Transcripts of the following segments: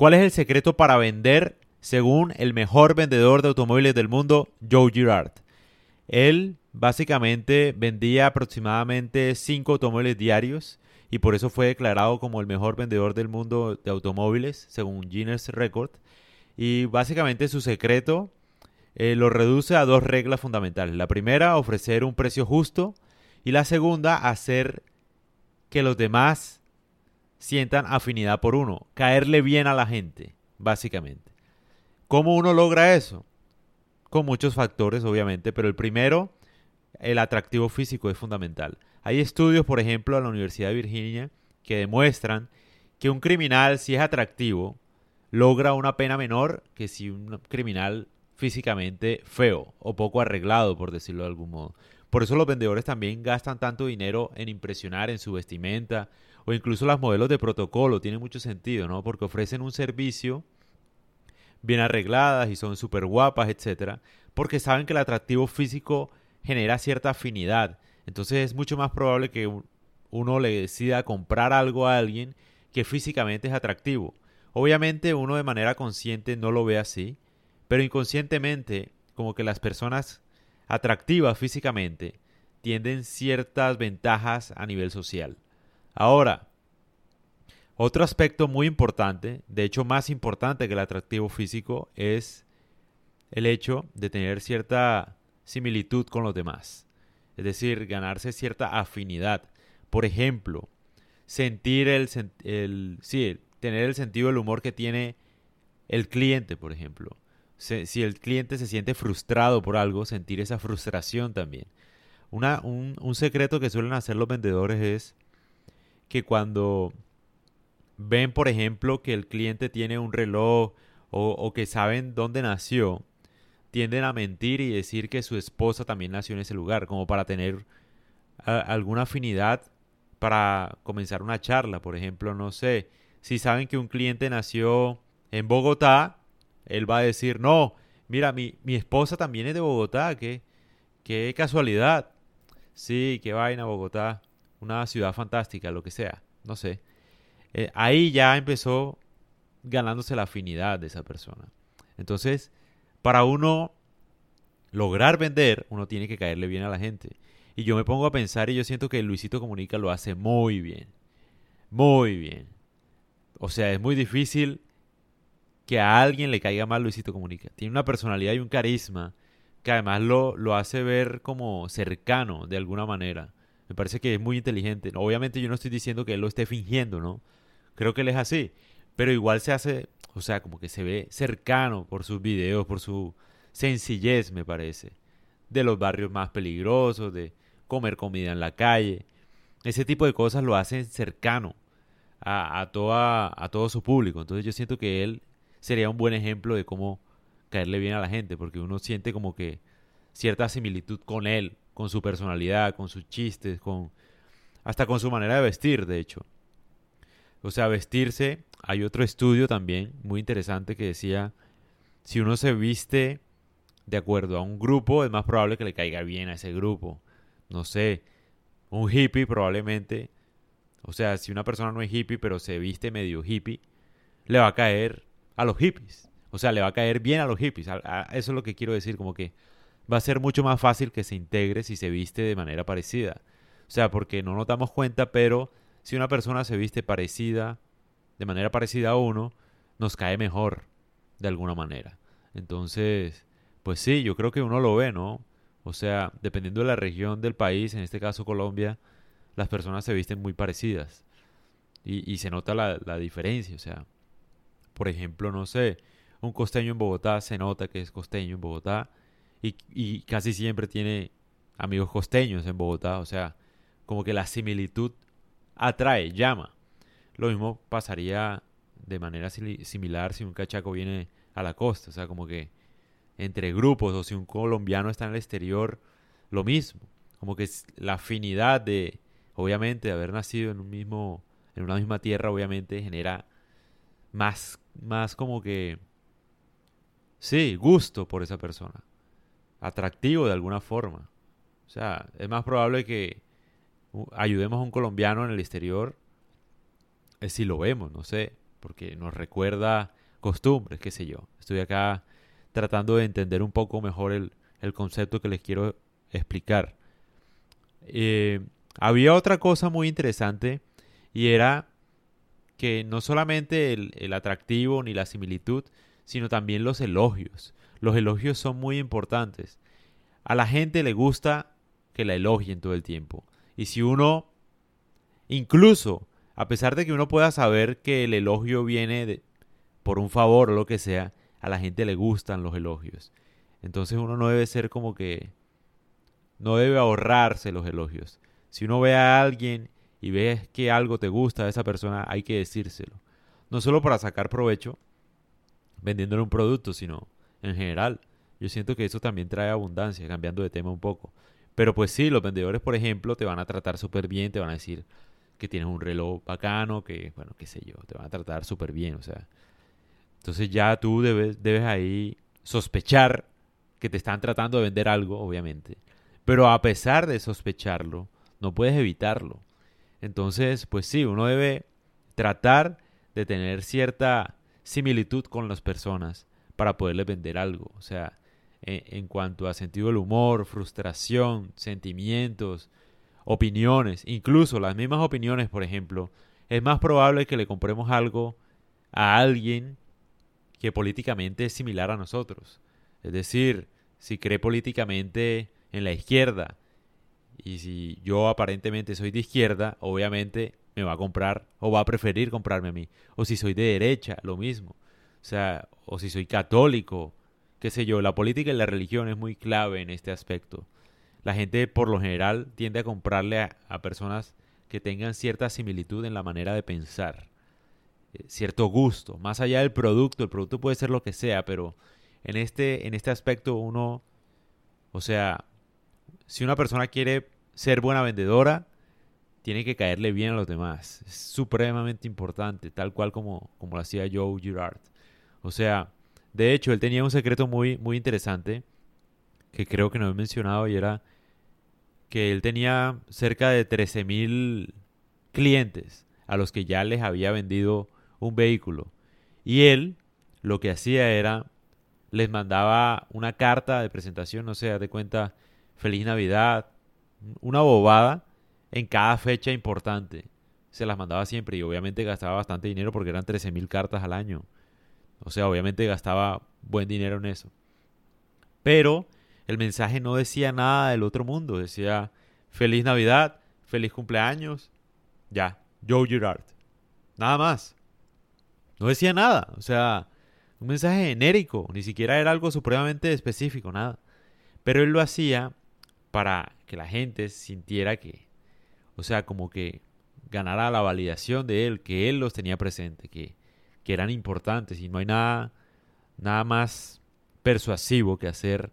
¿Cuál es el secreto para vender según el mejor vendedor de automóviles del mundo, Joe Girard? Él básicamente vendía aproximadamente 5 automóviles diarios y por eso fue declarado como el mejor vendedor del mundo de automóviles, según Guinness Record. Y básicamente su secreto eh, lo reduce a dos reglas fundamentales. La primera, ofrecer un precio justo. Y la segunda, hacer que los demás sientan afinidad por uno. Caerle bien a la gente, básicamente. ¿Cómo uno logra eso? Con muchos factores, obviamente, pero el primero, el atractivo físico es fundamental. Hay estudios, por ejemplo, en la Universidad de Virginia que demuestran que un criminal, si es atractivo, logra una pena menor que si un criminal físicamente feo o poco arreglado, por decirlo de algún modo. Por eso los vendedores también gastan tanto dinero en impresionar en su vestimenta o incluso las modelos de protocolo. Tiene mucho sentido, ¿no? Porque ofrecen un servicio bien arregladas y son súper guapas, etcétera, porque saben que el atractivo físico genera cierta afinidad. Entonces es mucho más probable que uno le decida comprar algo a alguien que físicamente es atractivo. Obviamente uno de manera consciente no lo ve así, pero inconscientemente, como que las personas atractivas físicamente tienden ciertas ventajas a nivel social. Ahora, otro aspecto muy importante, de hecho más importante que el atractivo físico, es el hecho de tener cierta similitud con los demás. Es decir, ganarse cierta afinidad. Por ejemplo, sentir el, el sí, tener el sentido del humor que tiene el cliente, por ejemplo si el cliente se siente frustrado por algo, sentir esa frustración también. Una, un, un secreto que suelen hacer los vendedores es que cuando ven, por ejemplo, que el cliente tiene un reloj o, o, que saben dónde nació, tienden a mentir y decir que su esposa también nació en ese lugar, como para tener alguna afinidad para comenzar una charla. Por ejemplo, no sé, si saben que un cliente nació en Bogotá, él va a decir, no, mira, mi, mi esposa también es de Bogotá, qué, qué casualidad. Sí, qué vaina Bogotá, una ciudad fantástica, lo que sea, no sé. Eh, ahí ya empezó ganándose la afinidad de esa persona. Entonces, para uno lograr vender, uno tiene que caerle bien a la gente. Y yo me pongo a pensar y yo siento que Luisito Comunica lo hace muy bien. Muy bien. O sea, es muy difícil que a alguien le caiga mal Luisito Comunica. Tiene una personalidad y un carisma que además lo, lo hace ver como cercano de alguna manera. Me parece que es muy inteligente. Obviamente yo no estoy diciendo que él lo esté fingiendo, ¿no? Creo que él es así. Pero igual se hace, o sea, como que se ve cercano por sus videos, por su sencillez, me parece. De los barrios más peligrosos, de comer comida en la calle. Ese tipo de cosas lo hacen cercano a, a, toda, a todo su público. Entonces yo siento que él sería un buen ejemplo de cómo caerle bien a la gente, porque uno siente como que cierta similitud con él, con su personalidad, con sus chistes, con hasta con su manera de vestir, de hecho. O sea, vestirse, hay otro estudio también muy interesante que decía, si uno se viste de acuerdo a un grupo, es más probable que le caiga bien a ese grupo. No sé, un hippie probablemente, o sea, si una persona no es hippie, pero se viste medio hippie, le va a caer a los hippies. O sea, le va a caer bien a los hippies. eso es lo que quiero decir, como que va a ser mucho más fácil que se integre si se viste de manera parecida. O sea, porque no nos damos cuenta, pero si una persona se viste parecida, de manera parecida a uno, nos cae mejor, de alguna manera. Entonces, pues sí, yo creo que uno lo ve, ¿no? O sea, dependiendo de la región del país, en este caso Colombia, las personas se visten muy parecidas. Y, se nota la, la diferencia, o sea, por ejemplo, no sé, un costeño en Bogotá se nota que es costeño en Bogotá y, casi siempre tiene amigos costeños en Bogotá, o sea, como que la similitud atrae, llama. Lo mismo pasaría de manera similar si un cachaco viene a la costa, o sea, como que entre grupos o si un colombiano está en el exterior, lo mismo, como que la afinidad de, obviamente, de haber nacido en un mismo, en una misma tierra, obviamente genera más más como que, sí, gusto por esa persona. Atractivo de alguna forma. O sea, es más probable que ayudemos a un colombiano en el exterior es si lo vemos, no sé. porque nos recuerda costumbres, qué sé yo. Estoy acá tratando de entender un poco mejor el, concepto que les quiero explicar. Eh, había otra cosa muy interesante y era que no solamente el, el, atractivo ni la similitud, sino también los elogios. Los elogios son muy importantes. A la gente le gusta que la elogien todo el tiempo. Y si uno, incluso, a pesar de que uno pueda saber que el elogio viene por un favor o lo que sea, a la gente le gustan los elogios. Entonces uno no debe ser como que... No debe ahorrarse los elogios. Si uno ve a alguien y ves que algo te gusta de esa persona, hay que decírselo. No solo para sacar provecho vendiéndole un producto, sino en general. Yo siento que eso también trae abundancia, cambiando de tema un poco. Pero pues sí, los vendedores, por ejemplo, te van a tratar súper bien, te van a decir que tienes un reloj bacano, que, bueno, qué sé yo, te van a tratar súper bien, o sea. Entonces ya tú debes, debes ahí sospechar que te están tratando de vender algo, obviamente. Pero a pesar de sospecharlo, no puedes evitarlo. Entonces, pues sí, uno debe tratar de tener cierta similitud con las personas para poderles vender algo. O sea, en, en cuanto a sentido del humor, frustración, sentimientos, opiniones, incluso las mismas opiniones, por ejemplo, es más probable que le compremos algo a alguien que políticamente es similar a nosotros. Es decir, si cree políticamente en la izquierda y si yo aparentemente soy de izquierda, obviamente me va a comprar o va a preferir comprarme a mí. O si soy de derecha, lo mismo. O sea, o si soy católico, qué sé yo, la política y la religión es muy clave en este aspecto. La gente por lo general tiende a comprarle a, personas que tengan cierta similitud en la manera de pensar, eh, cierto gusto, más allá del producto, el producto puede ser lo que sea, pero en este, en este aspecto uno, o sea, si una persona quiere ser buena vendedora, tiene que caerle bien a los demás. Es supremamente importante, tal cual como, como lo hacía Joe Girard. O sea, de hecho, él tenía un secreto muy, muy interesante que creo que no he mencionado y era que él tenía cerca de 13.000 clientes a los que ya les había vendido un vehículo. Y él lo que hacía era, les mandaba una carta de presentación, no sé, de cuenta, feliz Navidad, una bobada en cada fecha importante. Se las mandaba siempre y obviamente gastaba bastante dinero porque eran 13.000 cartas al año. O sea, obviamente gastaba buen dinero en eso. Pero el mensaje no decía nada del otro mundo. Decía feliz Navidad, feliz cumpleaños. Ya, Joe Girard. Nada más. No decía nada. O sea, un mensaje genérico. Ni siquiera era algo supremamente específico, nada. Pero él lo hacía para que la gente sintiera que, o sea, como que ganara la validación de él, que él los tenía presente, que, eran importantes y no hay nada, nada más persuasivo que hacer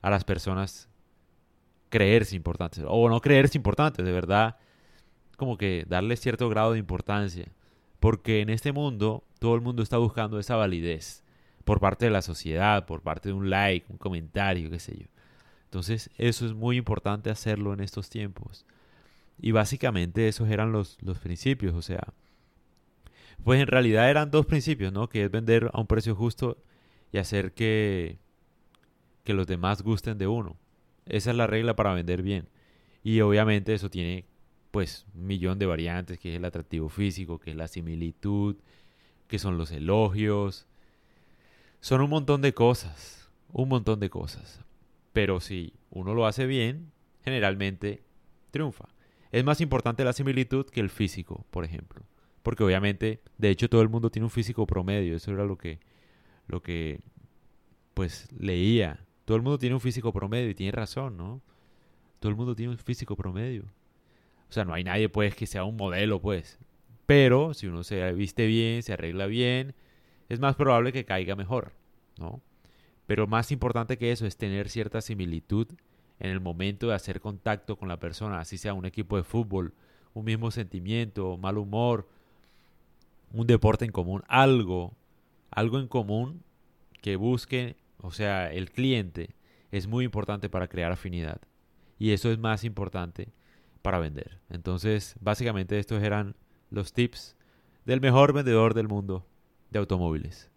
a las personas creerse importantes o no creerse importantes, de verdad, como que darle cierto grado de importancia, porque en este mundo todo el mundo está buscando esa validez por parte de la sociedad, por parte de un like, un comentario, qué sé yo. Entonces, eso es muy importante hacerlo en estos tiempos. Y básicamente esos eran los, los principios, o sea, pues en realidad eran dos principios, ¿no? Que es vender a un precio justo y hacer que, que los demás gusten de uno. Esa es la regla para vender bien. Y obviamente eso tiene pues un millón de variantes, que es el atractivo físico, que es la similitud, que son los elogios. Son un montón de cosas, un montón de cosas. Pero si uno lo hace bien, generalmente triunfa. Es más importante la similitud que el físico, por ejemplo porque obviamente, de hecho, todo el mundo tiene un físico promedio, eso era lo que, lo que, pues, leía. Todo el mundo tiene un físico promedio y tiene razón, ¿no? Todo el mundo tiene un físico promedio. O sea, no hay nadie, pues, que sea un modelo, pues. Pero si uno se viste bien, se arregla bien, es más probable que caiga mejor, ¿no? Pero más importante que eso es tener cierta similitud en el momento de hacer contacto con la persona, así sea un equipo de fútbol, un mismo sentimiento, mal humor, un deporte en común, algo, algo en común que busque, o sea, el cliente es muy importante para crear afinidad. Y eso es más importante para vender. Entonces, básicamente estos eran los tips del mejor vendedor del mundo de automóviles.